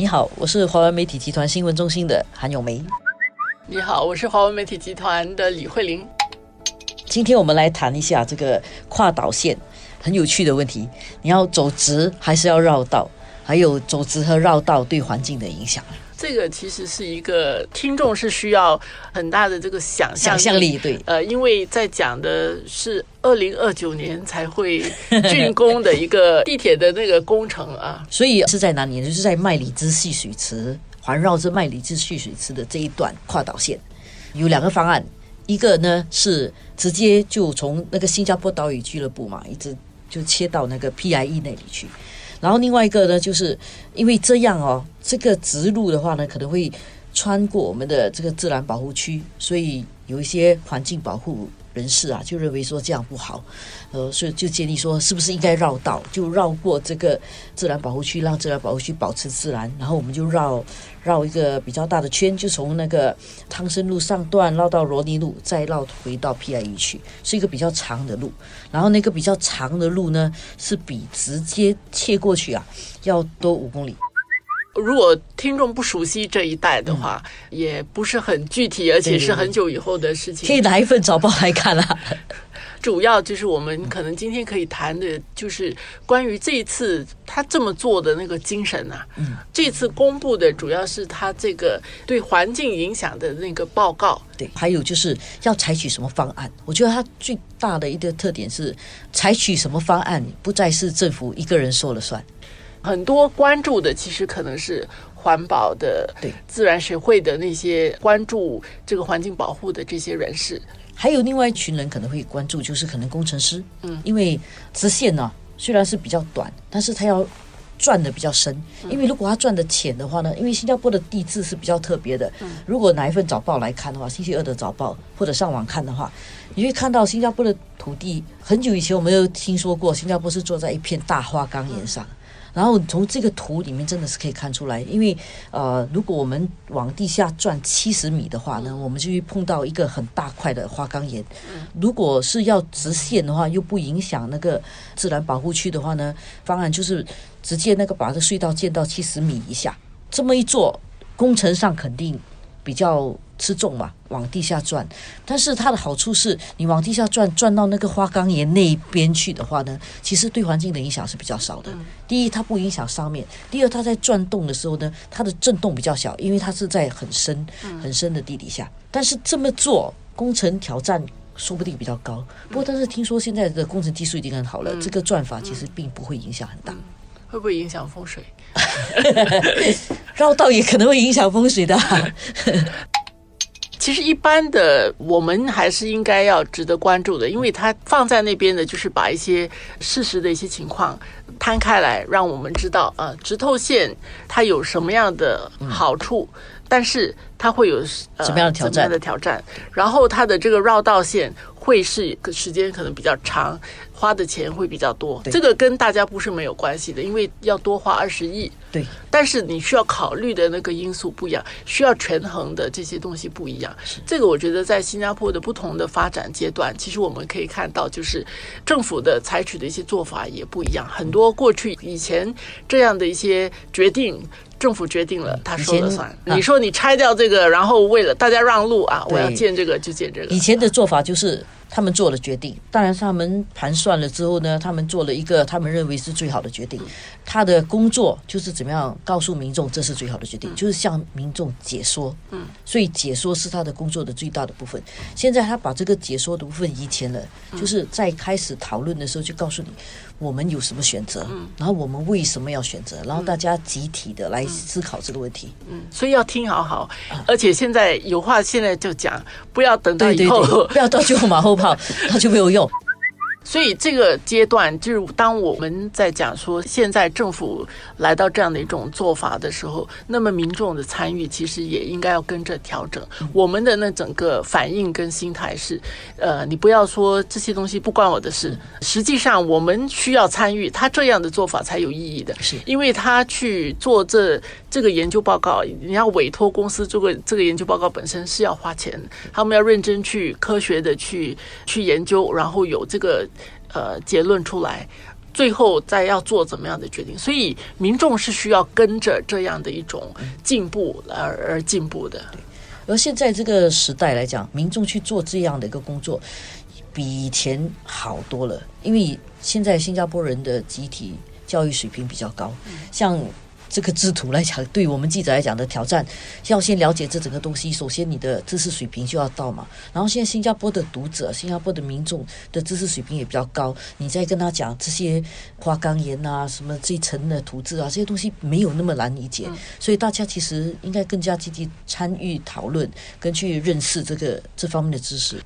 你好，我是华文媒体集团新闻中心的韩永梅。你好，我是华文媒体集团的李慧玲。今天我们来谈一下这个跨岛线很有趣的问题：你要走直还是要绕道？还有走直和绕道对环境的影响。这个其实是一个听众是需要很大的这个想象想象力，对，呃，因为在讲的是二零二九年才会竣工的一个地铁的那个工程啊，所以是在哪里？就是在麦里兹蓄水池环绕着麦里兹蓄水池的这一段跨岛线，有两个方案，一个呢是直接就从那个新加坡岛屿俱乐部嘛，一直就切到那个 PIE 那里去。然后另外一个呢，就是因为这样哦，这个植入的话呢，可能会穿过我们的这个自然保护区，所以有一些环境保护。人士啊，就认为说这样不好，呃，所以就建议说，是不是应该绕道，就绕过这个自然保护区，让自然保护区保持自然，然后我们就绕绕一个比较大的圈，就从那个汤森路上段绕到罗尼路，再绕回到 PIE 去，是一个比较长的路。然后那个比较长的路呢，是比直接切过去啊要多五公里。如果听众不熟悉这一代的话，也不是很具体，而且是很久以后的事情。可以拿一份早报来看啦。主要就是我们可能今天可以谈的，就是关于这一次他这么做的那个精神啊。嗯，这次公布的主要是他这个对环境影响的那个报告。对，还有就是要采取什么方案？我觉得他最大的一个特点是，采取什么方案不再是政府一个人说了算。很多关注的其实可能是环保的、对自然学会的那些关注这个环境保护的这些人士，还有另外一群人可能会关注，就是可能工程师。嗯，因为直线呢虽然是比较短，但是它要转的比较深。因为如果它转的浅的话呢，因为新加坡的地质是比较特别的。嗯，如果拿一份早报来看的话，星期二的早报或者上网看的话，你会看到新加坡的土地很久以前我们有听说过，新加坡是坐在一片大花岗岩上。然后从这个图里面真的是可以看出来，因为呃，如果我们往地下转七十米的话呢，我们就会碰到一个很大块的花岗岩。如果是要直线的话，又不影响那个自然保护区的话呢，方案就是直接那个把这隧道建到七十米以下。这么一做，工程上肯定比较。吃重嘛，往地下转，但是它的好处是，你往地下转，转到那个花岗岩那一边去的话呢，其实对环境的影响是比较少的。第一，它不影响上面；第二，它在转动的时候呢，它的震动比较小，因为它是在很深、很深的地底下。但是这么做，工程挑战说不定比较高。不过，但是听说现在的工程技术已经很好了，这个转法其实并不会影响很大。会不会影响风水？绕道也可能会影响风水的。其实一般的，我们还是应该要值得关注的，因为它放在那边的，就是把一些事实的一些情况摊开来，让我们知道啊，直透线它有什么样的好处，但是它会有呃什么样的挑战？的挑战，然后它的这个绕道线会是时间可能比较长。花的钱会比较多，这个跟大家不是没有关系的，因为要多花二十亿。对，但是你需要考虑的那个因素不一样，需要权衡的这些东西不一样。这个我觉得在新加坡的不同的发展阶段，其实我们可以看到，就是政府的采取的一些做法也不一样。很多过去以前这样的一些决定，政府决定了，他说了算。你说你拆掉这个，然后为了大家让路啊，我要建这个就建这个。以前的做法就是。他们做了决定，当然他们盘算了之后呢，他们做了一个他们认为是最好的决定。他的工作就是怎么样告诉民众这是最好的决定，就是向民众解说。嗯，所以解说是他的工作的最大的部分。现在他把这个解说的部分移前了，就是在开始讨论的时候就告诉你我们有什么选择，然后我们为什么要选择，然后大家集体的来思考这个问题。嗯，所以要听好好，而且现在有话现在就讲，不要等到以后，不要到最后马后炮，那就没有用。所以这个阶段，就是当我们在讲说现在政府来到这样的一种做法的时候，那么民众的参与其实也应该要跟着调整。我们的那整个反应跟心态是，呃，你不要说这些东西不关我的事。实际上，我们需要参与，他这样的做法才有意义的，是因为他去做这这个研究报告，你要委托公司做个这个研究报告本身是要花钱，他们要认真去科学的去去研究，然后有这个。呃，结论出来，最后再要做怎么样的决定。所以民众是需要跟着这样的一种进步而而进步的。而现在这个时代来讲，民众去做这样的一个工作，比以前好多了。因为现在新加坡人的集体教育水平比较高，像。这个制图来讲，对我们记者来讲的挑战，要先了解这整个东西。首先，你的知识水平就要到嘛。然后，现在新加坡的读者、新加坡的民众的知识水平也比较高。你再跟他讲这些花岗岩啊、什么这一层的图字啊，这些东西没有那么难理解。所以，大家其实应该更加积极参与讨论，跟去认识这个这方面的知识。